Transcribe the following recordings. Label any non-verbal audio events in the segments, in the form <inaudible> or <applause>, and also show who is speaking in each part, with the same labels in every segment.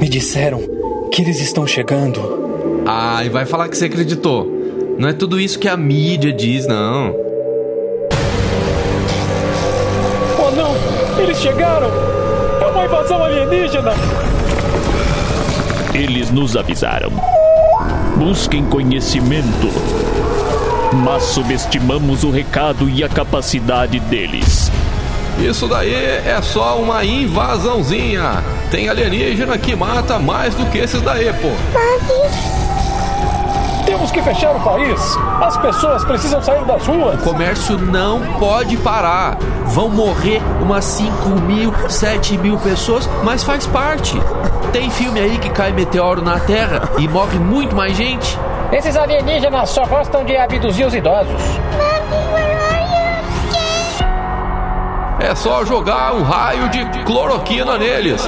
Speaker 1: Me disseram que eles estão chegando.
Speaker 2: Ah, e vai falar que você acreditou. Não é tudo isso que a mídia diz, não.
Speaker 1: Oh não! Eles chegaram! É uma invasão alienígena!
Speaker 3: Eles nos avisaram. Busquem conhecimento. Mas subestimamos o recado e a capacidade deles.
Speaker 2: Isso daí é só uma invasãozinha. Tem alienígena que mata mais do que esses daí, pô.
Speaker 1: Temos que fechar o país. As pessoas precisam sair das ruas.
Speaker 2: O comércio não pode parar. Vão morrer umas 5 mil, 7 mil pessoas, mas faz parte. Tem filme aí que cai meteoro na Terra e morre muito mais gente.
Speaker 4: Esses alienígenas só gostam de abduzir os idosos.
Speaker 2: É só jogar um raio de cloroquina neles.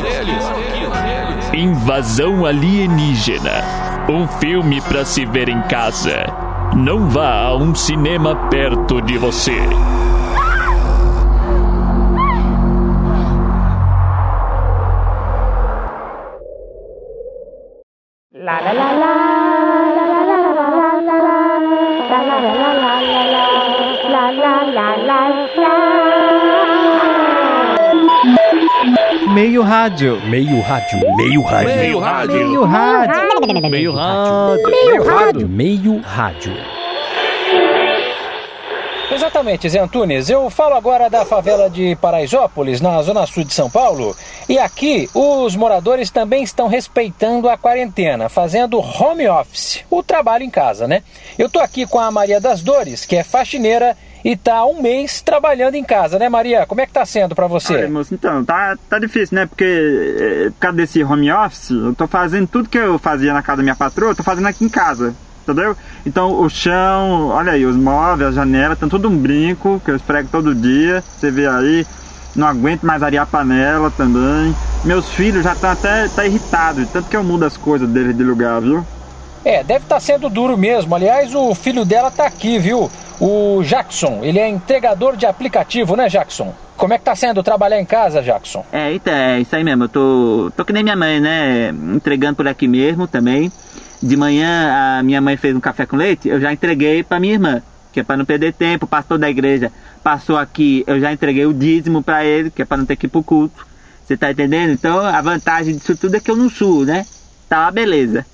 Speaker 3: Invasão alienígena. Um filme para se ver em casa. Não vá a um cinema perto de você.
Speaker 5: Meio rádio.
Speaker 6: Meio rádio. Meio rádio.
Speaker 2: Meio rádio.
Speaker 5: Meio rádio.
Speaker 3: Meio rádio.
Speaker 6: Meio rádio. Meio rádio.
Speaker 4: Exatamente, Zé Antunes. Eu falo agora da favela de Paraisópolis, na zona sul de São Paulo. E aqui, os moradores também estão respeitando a quarentena, fazendo home office, o trabalho em casa, né? Eu tô aqui com a Maria das Dores, que é faxineira e tá há um mês trabalhando em casa, né, Maria? Como é que tá sendo pra você?
Speaker 7: Olha, moço, então, tá, tá difícil, né? Porque eh, por causa desse home office, eu tô fazendo tudo que eu fazia na casa da minha patroa, eu tô fazendo aqui em casa, entendeu? Então, o chão, olha aí, os móveis, a janela, estão tudo um brinco, que eu esfrego todo dia, você vê aí. Não aguento mais arear a panela também. Meus filhos já estão até tá irritados, tanto que eu mudo as coisas deles de lugar, viu?
Speaker 4: É, deve estar sendo duro mesmo. Aliás, o filho dela tá aqui, viu? O Jackson, ele é entregador de aplicativo, né, Jackson? Como é que tá sendo trabalhar em casa, Jackson?
Speaker 7: É, então, é isso aí mesmo. Eu tô, tô que nem minha mãe, né? Entregando por aqui mesmo também. De manhã a minha mãe fez um café com leite, eu já entreguei pra minha irmã, que é pra não perder tempo. O pastor da igreja passou aqui, eu já entreguei o dízimo pra ele, que é pra não ter que ir pro culto. Você tá entendendo? Então a vantagem disso tudo é que eu não suo, né? Tá uma beleza.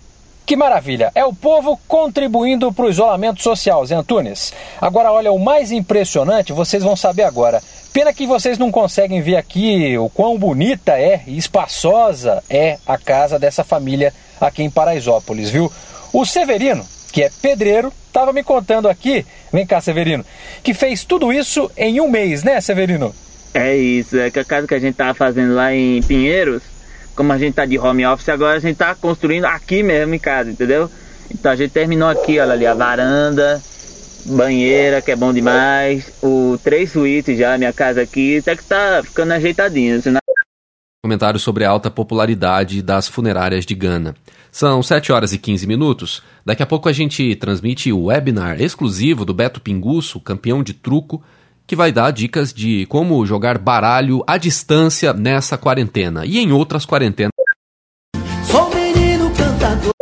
Speaker 4: Que maravilha! É o povo contribuindo para o isolamento social, Zé Antunes. Agora, olha, o mais impressionante vocês vão saber agora. Pena que vocês não conseguem ver aqui o quão bonita é e espaçosa é a casa dessa família aqui em Paraisópolis, viu? O Severino, que é pedreiro, estava me contando aqui, vem cá, Severino, que fez tudo isso em um mês, né, Severino?
Speaker 7: É isso, é que a casa que a gente tava fazendo lá em Pinheiros, como a gente tá de home office, agora a gente tá construindo aqui mesmo em casa, entendeu? Então a gente terminou aqui, olha ali, a varanda, banheira, que é bom demais, o três suítes já, minha casa aqui, até que tá ficando ajeitadinho. Senão...
Speaker 2: Comentário sobre a alta popularidade das funerárias de Gana. São 7 horas e 15 minutos. Daqui a pouco a gente transmite o webinar exclusivo do Beto Pinguço, campeão de truco, que vai dar dicas de como jogar baralho à distância nessa quarentena e em outras quarentenas.
Speaker 8: Sou menino cantador.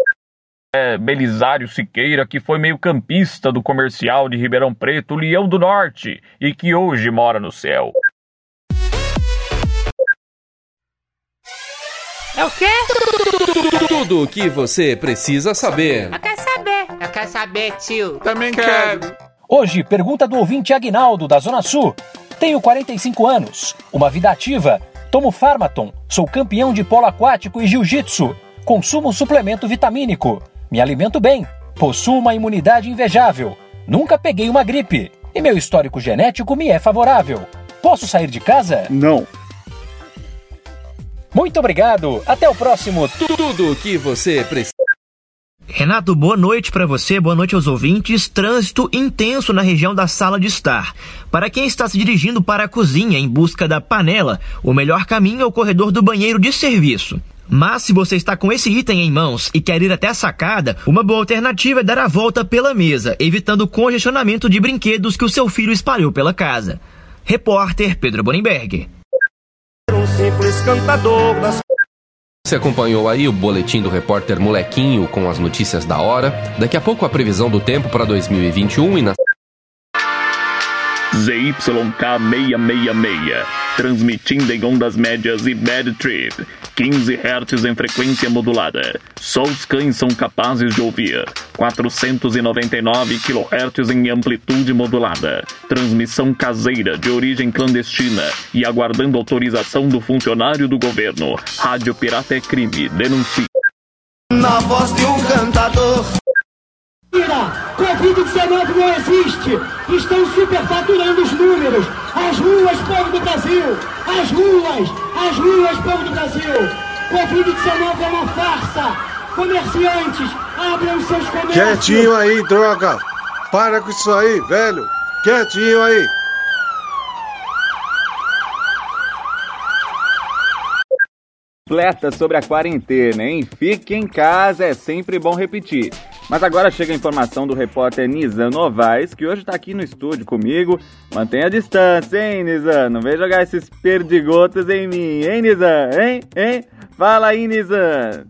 Speaker 9: É Belisário Siqueira, que foi meio campista do comercial de Ribeirão Preto, Leão do Norte, e que hoje mora no céu.
Speaker 10: É o quê?
Speaker 2: Tudo o que você precisa saber.
Speaker 10: Eu quero saber. Eu quero saber, tio.
Speaker 2: Também quero.
Speaker 4: Hoje, pergunta do ouvinte Agnaldo, da Zona Sul. Tenho 45 anos, uma vida ativa, tomo Farmaton, sou campeão de polo aquático e jiu-jitsu, consumo suplemento vitamínico, me alimento bem, possuo uma imunidade invejável, nunca peguei uma gripe e meu histórico genético me é favorável. Posso sair de casa?
Speaker 7: Não.
Speaker 4: Muito obrigado, até o próximo.
Speaker 2: Tudo o que você precisa.
Speaker 11: Renato, boa noite para você, boa noite aos ouvintes. Trânsito intenso na região da sala de estar. Para quem está se dirigindo para a cozinha em busca da panela, o melhor caminho é o corredor do banheiro de serviço. Mas se você está com esse item em mãos e quer ir até a sacada, uma boa alternativa é dar a volta pela mesa, evitando o congestionamento de brinquedos que o seu filho espalhou pela casa. Repórter Pedro Bonenberg.
Speaker 8: Um simples cantador das
Speaker 2: Você acompanhou aí o boletim do repórter Molequinho com as notícias da hora. Daqui a pouco a previsão do tempo para 2021 e na
Speaker 3: ZYK 666, transmitindo em ondas médias e bad trip, 15 Hz em frequência modulada. Só os cães são capazes de ouvir. 499 kHz em amplitude modulada. Transmissão caseira de origem clandestina e aguardando autorização do funcionário do governo. Rádio Pirata é crime. Denuncie.
Speaker 8: Na voz de um.
Speaker 5: Covid-19 não existe. Estão superfaturando os números. As ruas, povo do Brasil. As ruas, as ruas, povo do Brasil. Covid-19 é uma farsa. Comerciantes, abram seus comércios.
Speaker 12: Quietinho aí, droga. Para com isso aí, velho. Quietinho aí.
Speaker 13: completa sobre a quarentena, hein? Fique em casa, é sempre bom repetir. Mas agora chega a informação do repórter Nizam Novaes, que hoje tá aqui no estúdio comigo. Mantenha a distância, hein, Nizam? Não vem jogar esses perdigotos em mim, hein, Nizam? Hein? Hein? Fala aí, Nizam!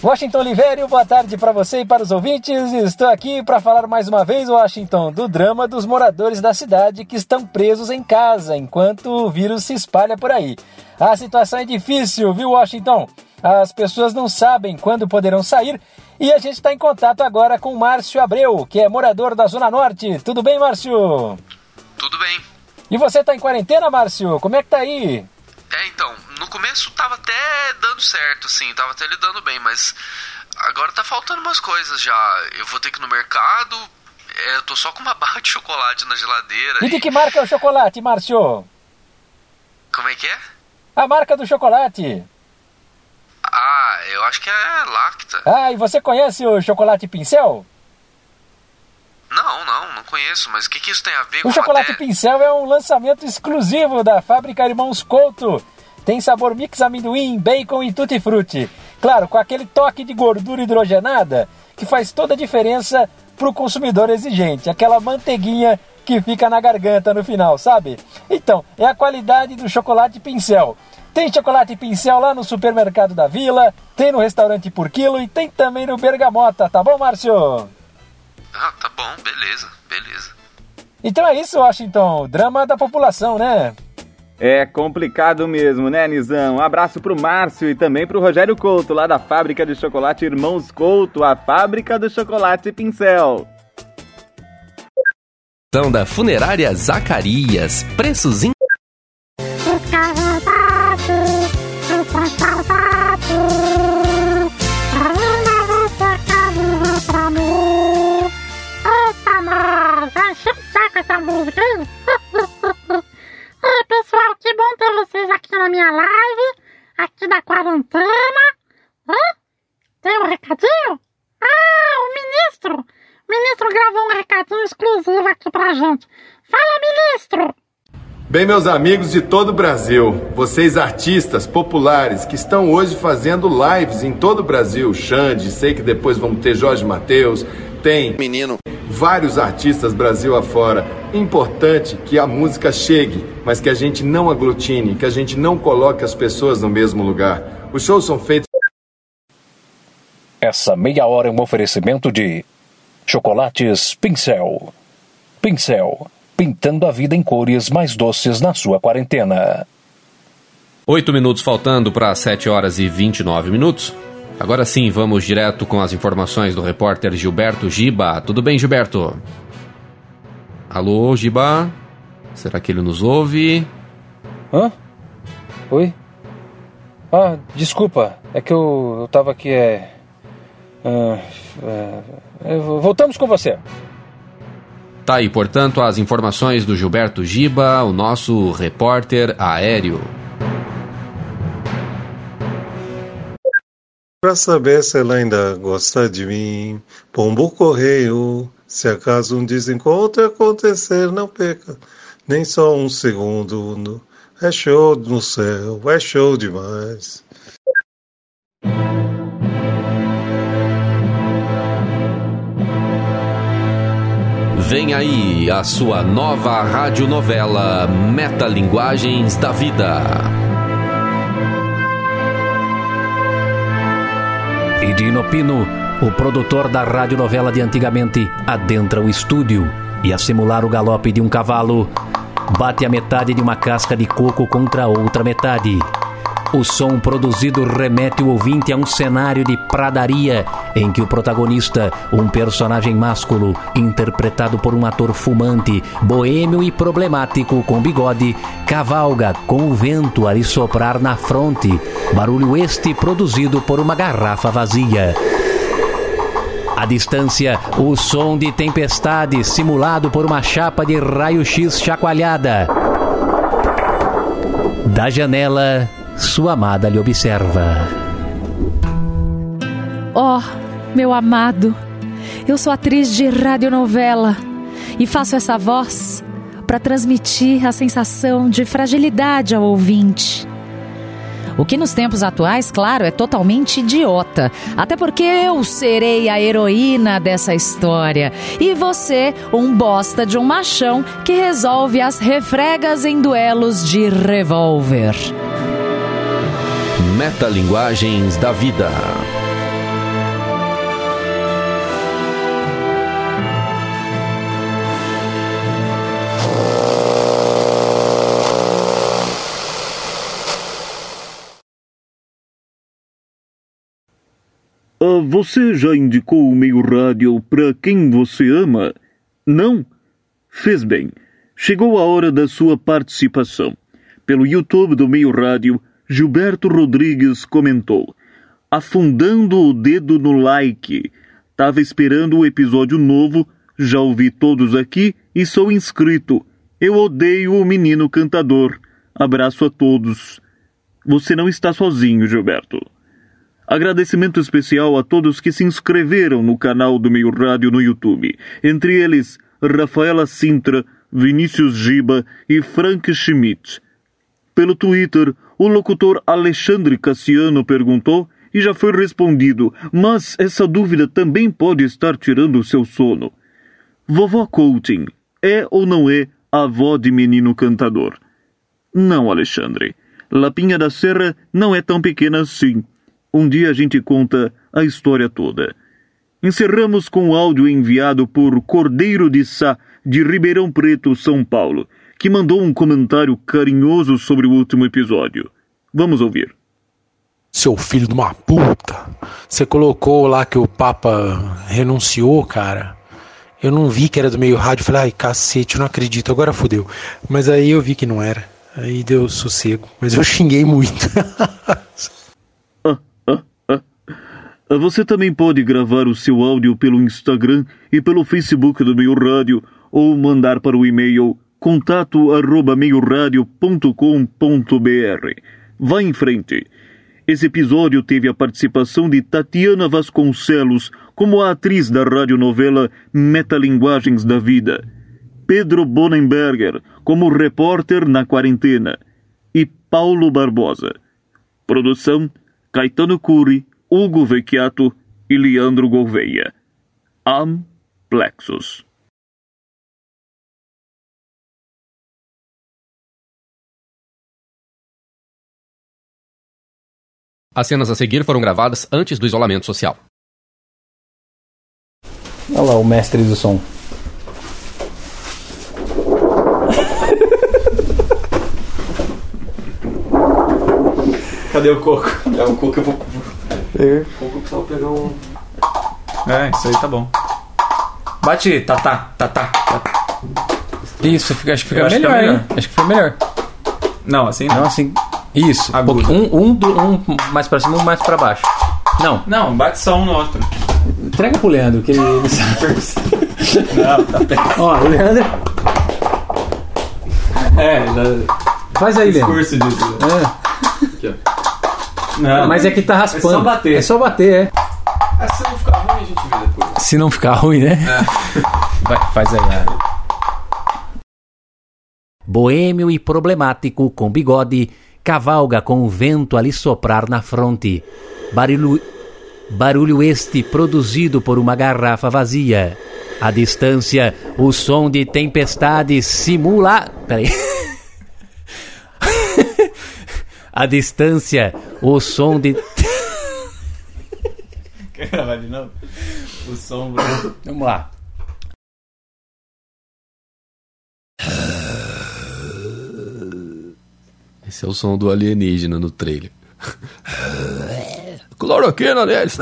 Speaker 4: Washington Oliveira, boa tarde para você e para os ouvintes. Estou aqui para falar mais uma vez, Washington, do drama dos moradores da cidade que estão presos em casa enquanto o vírus se espalha por aí. A situação é difícil, viu, Washington? As pessoas não sabem quando poderão sair e a gente está em contato agora com Márcio Abreu, que é morador da Zona Norte. Tudo bem, Márcio?
Speaker 14: Tudo bem.
Speaker 4: E você está em quarentena, Márcio? Como é que tá aí?
Speaker 14: É, então, no começo tava até dando certo, sim, tava até lidando bem, mas agora tá faltando umas coisas já. Eu vou ter que ir no mercado, é, eu tô só com uma <laughs> barra de chocolate na geladeira.
Speaker 4: E de que marca é o chocolate, Márcio?
Speaker 14: Como é que é?
Speaker 4: A marca do chocolate.
Speaker 14: Ah, eu acho que é Lacta.
Speaker 4: Ah, e você conhece o chocolate pincel?
Speaker 14: Não, não, não conheço, mas o que, que isso tem a ver com
Speaker 4: O chocolate pincel é um lançamento exclusivo da fábrica Irmãos Couto. Tem sabor mix amendoim, bacon e tutti-frutti. Claro, com aquele toque de gordura hidrogenada que faz toda a diferença para o consumidor exigente. Aquela manteiguinha que fica na garganta no final, sabe? Então, é a qualidade do chocolate pincel. Tem chocolate pincel lá no supermercado da Vila, tem no restaurante por quilo e tem também no Bergamota, tá bom, Márcio?
Speaker 14: Ah, tá bom, beleza, beleza.
Speaker 4: Então é isso, Washington. Drama da população, né?
Speaker 13: É complicado mesmo, né, Nizam? Um abraço pro Márcio e também pro Rogério Couto, lá da fábrica de chocolate Irmãos Couto, a fábrica do chocolate pincel.
Speaker 2: Então, da funerária Zacarias, preços in...
Speaker 15: essa música, hein? Ei, pessoal, que bom ter vocês aqui na minha live, aqui da quarentena. Hã? Tem um recadinho? Ah, o ministro! O ministro gravou um recadinho exclusivo aqui pra gente. Fala, ministro!
Speaker 12: Bem, meus amigos de todo o Brasil, vocês artistas populares que estão hoje fazendo lives em todo o Brasil, Xande, sei que depois vamos ter Jorge Mateus, tem
Speaker 14: menino,
Speaker 12: vários artistas Brasil afora. Importante que a música chegue, mas que a gente não aglutine, que a gente não coloque as pessoas no mesmo lugar. Os shows são feitos.
Speaker 4: Essa meia hora é um oferecimento de Chocolates Pincel. Pincel, pintando a vida em cores mais doces na sua quarentena.
Speaker 2: Oito minutos faltando para 7 horas e 29 minutos. Agora sim, vamos direto com as informações do repórter Gilberto Giba. Tudo bem, Gilberto? Alô, Giba? Será que ele nos ouve?
Speaker 4: Hã? Oi? Ah, desculpa. É que eu, eu tava aqui, é... ah, é, é, voltamos com você.
Speaker 2: Tá aí, portanto, as informações do Gilberto Giba, o nosso repórter aéreo.
Speaker 12: Pra saber se ela ainda gosta de mim, pombo correio. Se acaso um desencontro acontecer, não perca nem só um segundo. É show no céu, é show demais.
Speaker 2: Vem aí a sua nova radionovela Metalinguagens da Vida.
Speaker 16: E Pino, o produtor da radionovela de antigamente, adentra o estúdio e, a simular o galope de um cavalo, bate a metade de uma casca de coco contra a outra metade. O som produzido remete o ouvinte a um cenário de pradaria em que o protagonista, um personagem másculo, interpretado por um ator fumante, boêmio e problemático com bigode, cavalga com o vento a lhe soprar na fronte, barulho este produzido por uma garrafa vazia. À distância, o som de tempestade simulado por uma chapa de raio-x chacoalhada. Da janela, sua amada lhe observa.
Speaker 17: Oh, meu amado, eu sou atriz de radionovela e faço essa voz para transmitir a sensação de fragilidade ao ouvinte. O que nos tempos atuais, claro, é totalmente idiota. Até porque eu serei a heroína dessa história. E você, um bosta de um machão que resolve as refregas em duelos de revólver.
Speaker 2: Metalinguagens da Vida.
Speaker 3: Ah, você já indicou o meio rádio para quem você ama? Não? Fez bem. Chegou a hora da sua participação. Pelo YouTube do Meio Rádio, Gilberto Rodrigues comentou: Afundando o dedo no like. Tava esperando o episódio novo, já ouvi todos aqui e sou inscrito. Eu odeio o menino cantador. Abraço a todos. Você não está sozinho, Gilberto. Agradecimento especial a todos que se inscreveram no canal do Meio Rádio no YouTube. Entre eles, Rafaela Sintra, Vinícius Giba e Frank Schmidt. Pelo Twitter, o locutor Alexandre Cassiano perguntou e já foi respondido, mas essa dúvida também pode estar tirando o seu sono. Vovó Coaching é ou não é avó de menino cantador? Não, Alexandre. Lapinha da Serra não é tão pequena assim. Um dia a gente conta a história toda. Encerramos com o áudio enviado por Cordeiro de Sá, de Ribeirão Preto, São Paulo, que mandou um comentário carinhoso sobre o último episódio. Vamos ouvir.
Speaker 18: Seu filho de uma puta. Você colocou lá que o Papa renunciou, cara. Eu não vi que era do meio rádio. Falei, ai, cacete, eu não acredito. Agora fodeu. Mas aí eu vi que não era. Aí deu sossego. Mas eu xinguei muito. <laughs>
Speaker 3: Você também pode gravar o seu áudio pelo Instagram e pelo Facebook do Meio Rádio ou mandar para o e-mail contato arroba. Vá em frente. Esse episódio teve a participação de Tatiana Vasconcelos como a atriz da radionovela Metalinguagens da Vida, Pedro Bonenberger como repórter na quarentena e Paulo Barbosa. Produção Caetano Cury, Hugo Vecchiato e Leandro Gouveia. Amplexus.
Speaker 2: As cenas a seguir foram gravadas antes do isolamento social.
Speaker 4: Olha lá o mestre do som.
Speaker 19: Cadê o coco?
Speaker 20: É o coco eu vou.
Speaker 19: Pega.
Speaker 20: O coco precisava pegar um.
Speaker 19: É, isso aí tá bom. Bate, tá, tá, tá, tá. tá.
Speaker 4: Isso, acho que fica
Speaker 19: Eu acho que
Speaker 4: melhor,
Speaker 19: tá melhor.
Speaker 4: hein? Acho que foi melhor.
Speaker 19: Não, assim não.
Speaker 4: Não, assim. Isso.
Speaker 19: Agudo.
Speaker 4: Um, um, do- um mais pra cima, um mais pra baixo. Não.
Speaker 19: Não, bate só um no outro.
Speaker 4: Entrega pro Leandro, que ele, ele <laughs> sabe.
Speaker 19: Não, tá perto.
Speaker 4: Ó, o Leandro.
Speaker 19: É, já.
Speaker 4: Faz aí, Leandro.
Speaker 19: Discurso disso.
Speaker 4: É.
Speaker 19: Não,
Speaker 4: Mas é que tá raspando.
Speaker 19: É só bater.
Speaker 4: É só bater, é.
Speaker 20: Ah, se não ficar ruim, a gente vê depois.
Speaker 4: Se não ficar ruim, né? <laughs> Vai, faz aí. é.
Speaker 16: Boêmio e problemático com bigode, cavalga com o vento a lhe soprar na fronte. Barulho, barulho este produzido por uma garrafa vazia. À distância, o som de tempestade simula. Peraí. <laughs> À distância, o som de.
Speaker 13: Quer gravar de novo? O som.
Speaker 16: Vamos lá.
Speaker 2: Esse é o som do alienígena no trailer. <laughs> Cloroquina neles.